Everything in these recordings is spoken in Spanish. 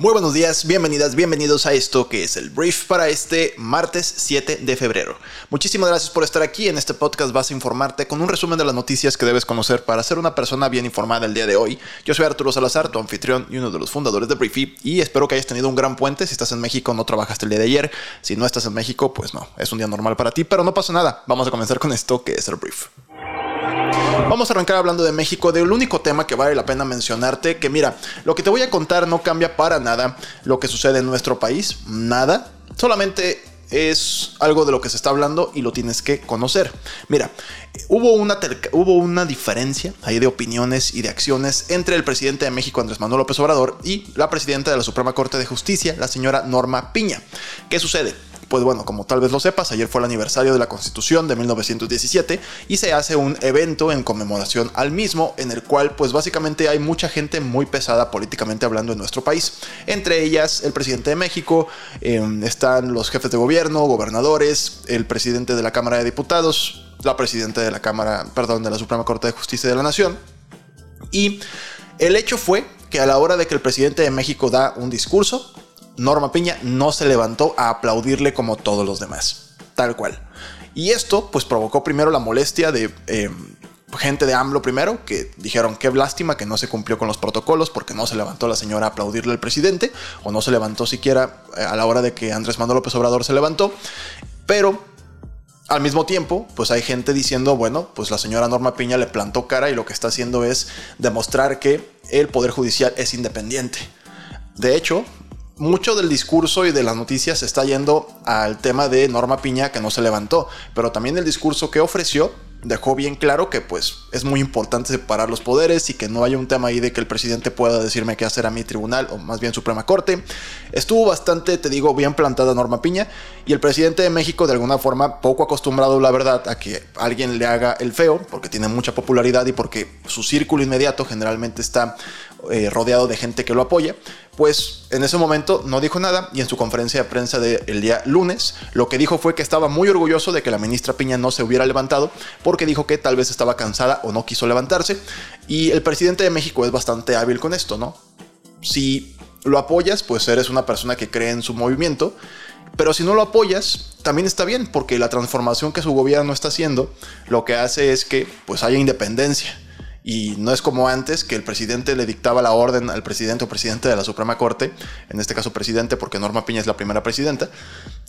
Muy buenos días, bienvenidas, bienvenidos a esto que es el brief para este martes 7 de febrero. Muchísimas gracias por estar aquí. En este podcast vas a informarte con un resumen de las noticias que debes conocer para ser una persona bien informada el día de hoy. Yo soy Arturo Salazar, tu anfitrión y uno de los fundadores de Briefy y espero que hayas tenido un gran puente. Si estás en México no trabajaste el día de ayer. Si no estás en México, pues no, es un día normal para ti, pero no pasa nada. Vamos a comenzar con esto que es el brief. Vamos a arrancar hablando de México, del único tema que vale la pena mencionarte, que mira, lo que te voy a contar no cambia para nada lo que sucede en nuestro país, nada, solamente es algo de lo que se está hablando y lo tienes que conocer. Mira, hubo una, hubo una diferencia ahí de opiniones y de acciones entre el presidente de México, Andrés Manuel López Obrador, y la presidenta de la Suprema Corte de Justicia, la señora Norma Piña. ¿Qué sucede? Pues bueno, como tal vez lo sepas, ayer fue el aniversario de la Constitución de 1917 y se hace un evento en conmemoración al mismo en el cual pues básicamente hay mucha gente muy pesada políticamente hablando en nuestro país. Entre ellas el presidente de México, em, están los jefes de gobierno, gobernadores, el presidente de la Cámara de Diputados, la presidenta de la Cámara, perdón, de la Suprema Corte de Justicia de la Nación. Y el hecho fue que a la hora de que el presidente de México da un discurso, Norma Piña no se levantó a aplaudirle como todos los demás, tal cual. Y esto pues provocó primero la molestia de em, gente de AMLO primero, que dijeron qué lástima que no se cumplió con los protocolos porque no se levantó la señora a aplaudirle al presidente, o no se levantó siquiera eh, a la hora de que Andrés Manuel López Obrador se levantó, pero al mismo tiempo, pues hay gente diciendo, bueno, pues la señora Norma Piña le plantó cara y lo que está haciendo es demostrar que el Poder Judicial es independiente. De hecho, mucho del discurso y de las noticias está yendo al tema de Norma Piña que no se levantó, pero también el discurso que ofreció dejó bien claro que pues es muy importante separar los poderes y que no haya un tema ahí de que el presidente pueda decirme qué hacer a mi tribunal o más bien Suprema Corte. Estuvo bastante, te digo, bien plantada Norma Piña y el presidente de México de alguna forma poco acostumbrado la verdad a que alguien le haga el feo porque tiene mucha popularidad y porque su círculo inmediato generalmente está eh, rodeado de gente que lo apoya, pues en ese momento no dijo nada y en su conferencia de prensa del día lunes lo que dijo fue que estaba muy orgulloso de que la ministra Piña no se hubiera levantado porque dijo que tal vez estaba cansada o no quiso levantarse y el presidente de México es bastante hábil con esto, ¿no? Si lo apoyas, pues eres una persona que cree en su movimiento, pero si no lo apoyas, también está bien porque la transformación que su gobierno está haciendo lo que hace es que pues haya independencia y no es como antes que el presidente le dictaba la orden al presidente o presidente de la Suprema Corte, en este caso presidente porque Norma Piña es la primera presidenta,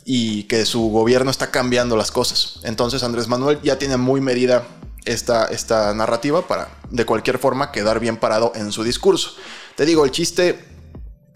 y que su gobierno está cambiando las cosas. Entonces Andrés Manuel ya tiene muy medida esta, esta narrativa para de cualquier forma quedar bien parado en su discurso. Te digo, el chiste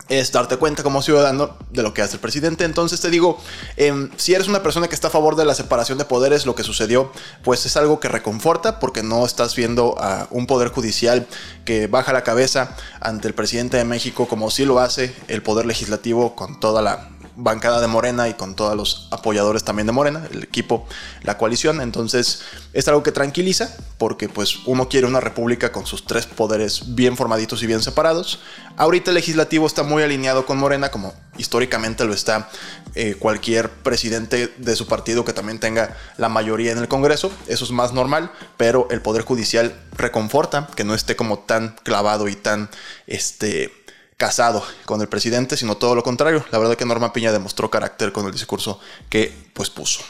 es darte cuenta como ciudadano de lo que hace el presidente. Entonces te digo, em, si eres una persona que está a favor de la separación de poderes, lo que sucedió, pues es algo que reconforta porque no estás viendo a un poder judicial que baja la cabeza ante el presidente de México como si lo hace el poder legislativo con toda la bancada de Morena y con todos los apoyadores también de Morena, el equipo, la coalición. Entonces es algo que tranquiliza porque pues uno quiere una república con sus tres poderes bien formaditos y bien separados. Ahorita el legislativo está muy alineado con Morena como históricamente lo está eh, cualquier presidente de su partido que también tenga la mayoría en el Congreso. Eso es más normal, pero el poder judicial reconforta que no esté como tan clavado y tan este casado con el presidente, sino todo lo contrario. La verdad que Norma Piña demostró carácter con el discurso que pues puso.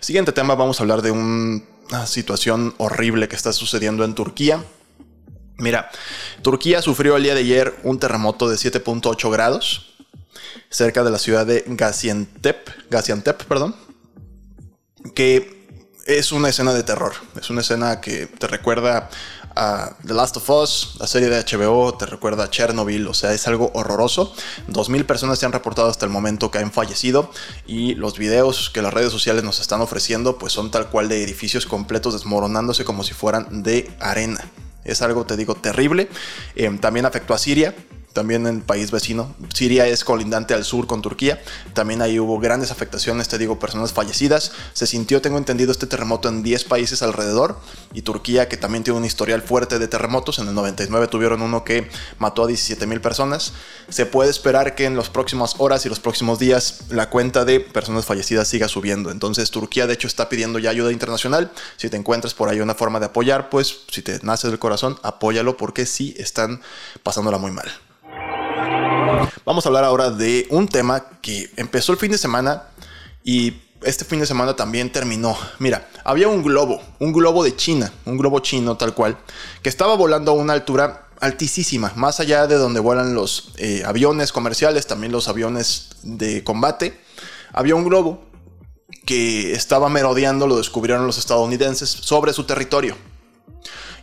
Siguiente tema, vamos a hablar de una situación horrible que está sucediendo en Turquía. Mira, Turquía sufrió el día de ayer un terremoto de 7.8 grados cerca de la ciudad de Gaziantep, Gaziantep, perdón, que es una escena de terror. Es una escena que te recuerda a The Last of Us, la serie de HBO, te recuerda a Chernobyl, o sea, es algo horroroso. 2.000 personas se han reportado hasta el momento que han fallecido y los videos que las redes sociales nos están ofreciendo pues son tal cual de edificios completos desmoronándose como si fueran de arena. Es algo, te digo, terrible. Eh, también afectó a Siria, también en el país vecino. Siria es colindante al sur con Turquía. También ahí hubo grandes afectaciones, te digo, personas fallecidas. Se sintió, tengo entendido, este terremoto en 10 países alrededor. Y Turquía, que también tiene un historial fuerte de terremotos. En el 99 tuvieron uno que mató a 17 mil personas. Se puede esperar que en las próximas horas y los próximos días la cuenta de personas fallecidas siga subiendo. Entonces Turquía, de hecho, está pidiendo ya ayuda internacional. Si te encuentras por ahí una forma de apoyar, pues si te nace del corazón, apóyalo porque sí están pasándola muy mal. Vamos a hablar ahora de un tema que empezó el fin de semana y este fin de semana también terminó. Mira, había un globo, un globo de China, un globo chino tal cual, que estaba volando a una altura altísima, más allá de donde vuelan los eh, aviones comerciales, también los aviones de combate. Había un globo que estaba merodeando, lo descubrieron los estadounidenses, sobre su territorio.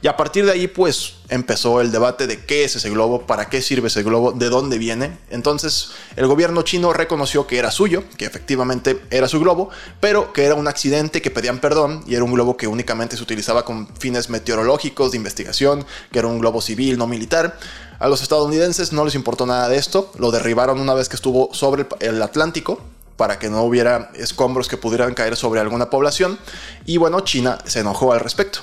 Y a partir de ahí, pues empezó el debate de qué es ese globo, para qué sirve ese globo, de dónde viene. Entonces, el gobierno chino reconoció que era suyo, que efectivamente era su globo, pero que era un accidente, que pedían perdón y era un globo que únicamente se utilizaba con fines meteorológicos, de investigación, que era un globo civil, no militar. A los estadounidenses no les importó nada de esto, lo derribaron una vez que estuvo sobre el Atlántico, para que no hubiera escombros que pudieran caer sobre alguna población. Y bueno, China se enojó al respecto.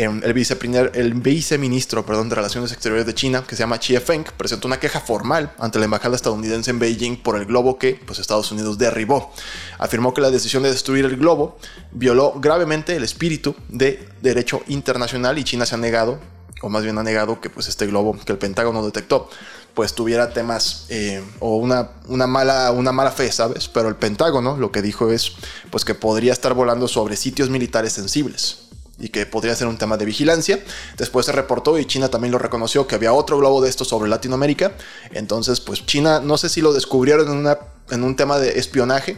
Em, el, viceprimer, el viceministro perdón, de Relaciones Exteriores de China, que se llama Xie Feng, presentó una queja formal ante la embajada estadounidense en Beijing por el globo que pues, Estados Unidos derribó. Afirmó que la decisión de destruir el globo violó gravemente el espíritu de derecho internacional y China se ha negado, o más bien ha negado que pues, este globo que el Pentágono detectó pues tuviera temas eh, o una, una, mala, una mala fe, ¿sabes? Pero el Pentágono lo que dijo es pues que podría estar volando sobre sitios militares sensibles y que podría ser un tema de vigilancia. Después se reportó y China también lo reconoció que había otro globo de estos sobre Latinoamérica. Entonces, pues China, no sé si lo descubrieron en, una, en un tema de espionaje,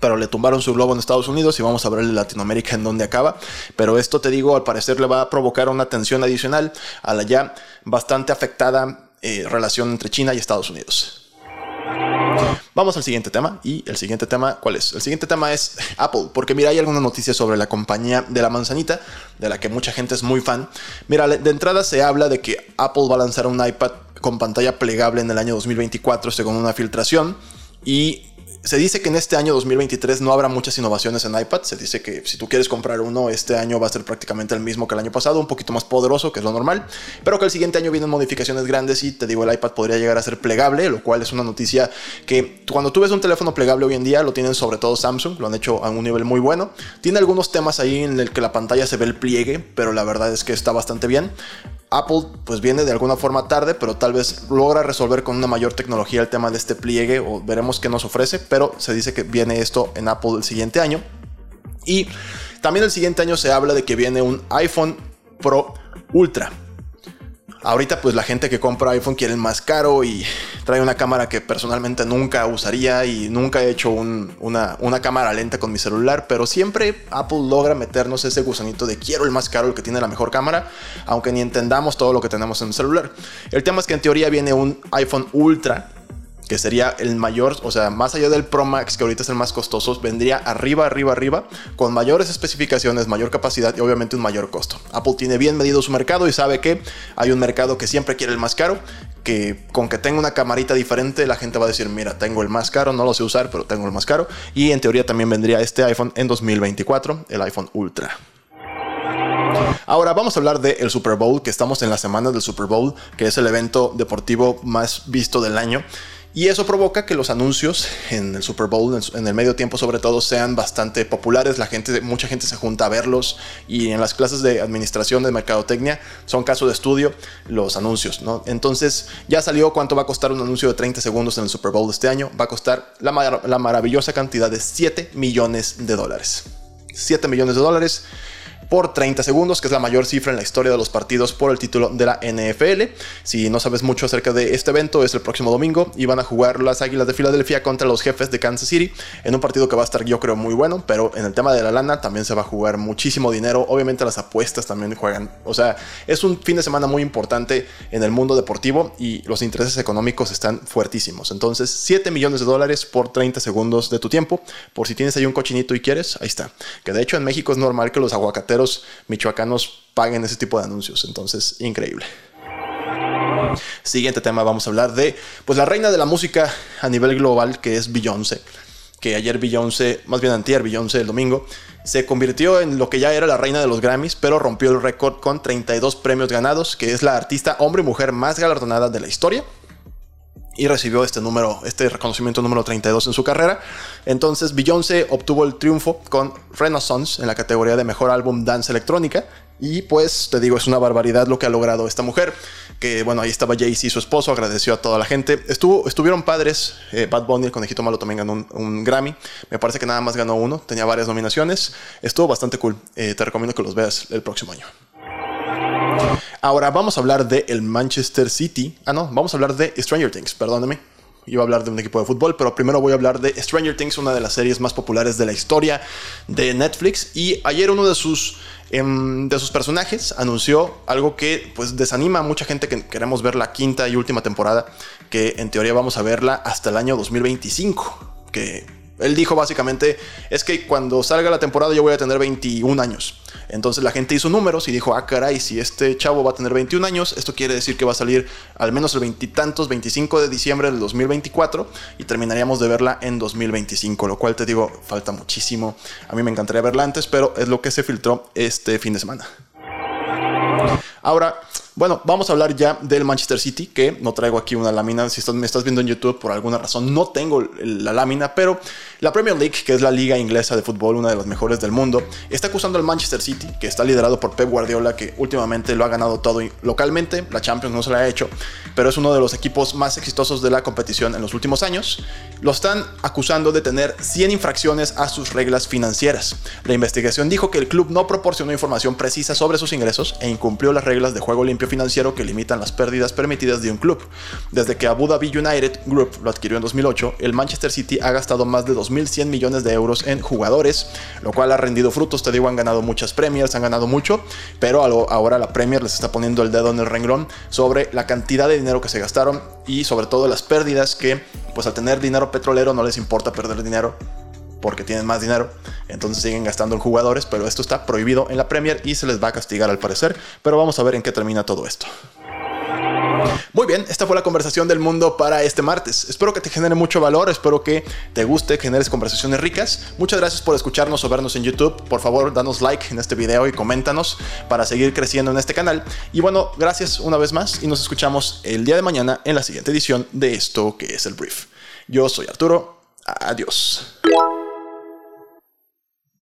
pero le tumbaron su globo en Estados Unidos y vamos a ver en Latinoamérica en dónde acaba. Pero esto te digo, al parecer le va a provocar una tensión adicional a la ya bastante afectada eh, relación entre China y Estados Unidos. Vamos al siguiente tema. Y el siguiente tema, ¿cuál es? El siguiente tema es Apple. Porque mira, hay alguna noticia sobre la compañía de la manzanita, de la que mucha gente es muy fan. Mira, de entrada se habla de que Apple va a lanzar un iPad con pantalla plegable en el año 2024, según una filtración. Y se dice que en este año 2023 no habrá muchas innovaciones en iPad. Se dice que si tú quieres comprar uno, este año va a ser prácticamente el mismo que el año pasado, un poquito más poderoso, que es lo normal, pero que el siguiente año vienen modificaciones grandes y te digo, el iPad podría llegar a ser plegable, lo cual es una noticia que cuando tú ves un teléfono plegable hoy en día, lo tienen sobre todo Samsung, lo han hecho a un nivel muy bueno. Tiene algunos temas ahí en el que la pantalla se ve el pliegue, pero la verdad es que está bastante bien. Apple pues viene de alguna forma tarde, pero tal vez logra resolver con una mayor tecnología el tema de este pliegue o veremos qué nos ofrece, pero se dice que viene esto en Apple el siguiente año. Y también el siguiente año se habla de que viene un iPhone Pro Ultra. Ahorita pues la gente que compra iPhone quiere el más caro y trae una cámara que personalmente nunca usaría y nunca he hecho una, una, cámara lenta con mi celular, pero siempre Apple logra meternos ese gusanito de quiero el más caro, el que tiene la mejor cámara, aunque ni entendamos todo lo que tenemos en el celular. El tema es que en teoría viene un iPhone Ultra que sería el mayor, o sea, más allá del Pro Max, que ahorita es el más costoso, vendría arriba, arriba, arriba, con mayores especificaciones, mayor capacidad y obviamente un mayor costo. Apple tiene bien medido su mercado y sabe que hay un mercado que siempre quiere el más caro, que con que tenga una camarita diferente, la gente va a decir, mira, tengo el más caro, no lo sé usar, pero tengo el más caro. Y en teoría también vendría este iPhone en 2024, el iPhone Ultra. Ahora vamos a hablar del Super Bowl, que estamos en la semana del Super Bowl, que es el evento deportivo más visto del año. Y eso provoca que los anuncios en el Super Bowl, en el medio tiempo sobre todo, sean bastante populares. La gente, mucha gente se junta a verlos y en las clases de administración de mercadotecnia son caso de estudio los anuncios, ¿no? Entonces ya salió cuánto va a costar un anuncio de 30 segundos en el Super Bowl de este año. Va a costar la, la maravillosa cantidad de 7 millones de dólares. 7 millones de dólares por 30 segundos, que es la mayor cifra en la historia de los partidos por el título de la NFL. Si no sabes mucho acerca de este evento, es el próximo domingo y van a jugar las Águilas de Filadelfia contra los jefes de Kansas City en un partido que va a estar yo creo muy bueno, pero en el tema de la lana también se va a jugar muchísimo dinero. Obviamente las apuestas también juegan. O sea, es un fin de semana muy importante en el mundo deportivo y los intereses económicos están fuertísimos. Entonces, 7 millones de dólares por 30 segundos de tu tiempo. Por si tienes ahí un cochinito y quieres, ahí está. Que de hecho en México es normal que los aguacateros michoacanos paguen ese tipo de anuncios. Entonces, increíble. Siguiente tema, vamos a hablar de pues la reina de la música a nivel global, que es Beyoncé. Que ayer Beyoncé, más bien antier Beyoncé el domingo, se convirtió en lo que ya era la reina de los Grammys, pero rompió el récord con 32 premios ganados, que es la artista hombre y mujer más galardonada de la historia y recibió este número, este reconocimiento número 32 en su carrera. Entonces Beyoncé obtuvo el triunfo con Renaissance en la categoría de mejor álbum dance electrónica. Y pues te digo, es una barbaridad lo que ha logrado esta mujer. Que bueno, ahí estaba Jay-Z, su esposo, agradeció a toda la gente. Estuvo, estuvieron padres. Eh, Bad Bunny, el conejito malo, también ganó un, Grammy. Me parece que nada más ganó uno, tenía varias nominaciones. Estuvo bastante cool. Eh, te recomiendo que los veas el próximo año. Ahora vamos a hablar de el Manchester City. Ah, no, vamos a hablar de Stranger Things, perdóname. Iba a hablar de un equipo de fútbol, pero primero voy a hablar de Stranger Things, una de las series más populares de la historia de Netflix. Y ayer uno de sus, em, de sus personajes anunció algo que pues desanima a mucha gente que queremos ver la quinta y última temporada, que en teoría vamos a verla hasta el año 2025. Que él dijo básicamente, es que cuando salga la temporada yo voy a tener 21 años. Entonces la gente hizo números y dijo, ah, caray, si este chavo va a tener 21 años, esto quiere decir que va a salir al menos el veintitantos, 25 de diciembre del 2024 y terminaríamos de verla en 2025, lo cual te digo, falta muchísimo. A mí me encantaría verla antes, pero es lo que se filtró este fin de semana. Ahora, bueno, vamos a hablar ya del Manchester City, que no traigo aquí una lámina. Si me estás viendo en YouTube, por alguna razón no tengo la lámina, pero la Premier League, que es la liga inglesa de fútbol, una de las mejores del mundo, está acusando al Manchester City, que está liderado por Pep Guardiola, que últimamente lo ha ganado todo localmente. La Champions no se la ha hecho, pero es uno de los equipos más exitosos de la competición en los últimos años. Lo están acusando de tener 100 infracciones a sus reglas financieras. La investigación dijo que el club no proporcionó información precisa sobre sus ingresos e incumplió las reglas de juego limpio financiero que limitan las pérdidas permitidas de un club. Desde que Abu Dhabi United Group lo adquirió en 2008, el Manchester City ha gastado más de 2.100 millones de euros en jugadores, lo cual ha rendido frutos. Te digo, han ganado muchas premiers, han ganado mucho, pero ahora la Premier les está poniendo el dedo en el renglón sobre la cantidad de dinero que se gastaron y sobre todo las pérdidas que, pues al tener dinero petrolero no les importa perder dinero porque tienen más dinero, entonces siguen gastando en jugadores, pero esto está prohibido en la Premier y se les va a castigar al parecer, pero vamos a ver en qué termina todo esto. Muy bien, esta fue la conversación del mundo para este martes. Espero que te genere mucho valor, espero que te guste, generes conversaciones ricas. Muchas gracias por escucharnos o vernos en YouTube. Por favor, danos like en este video y coméntanos para seguir creciendo en este canal. Y bueno, gracias una vez más y nos escuchamos el día de mañana en la siguiente edición de esto que es el brief. Yo soy Arturo. Adiós.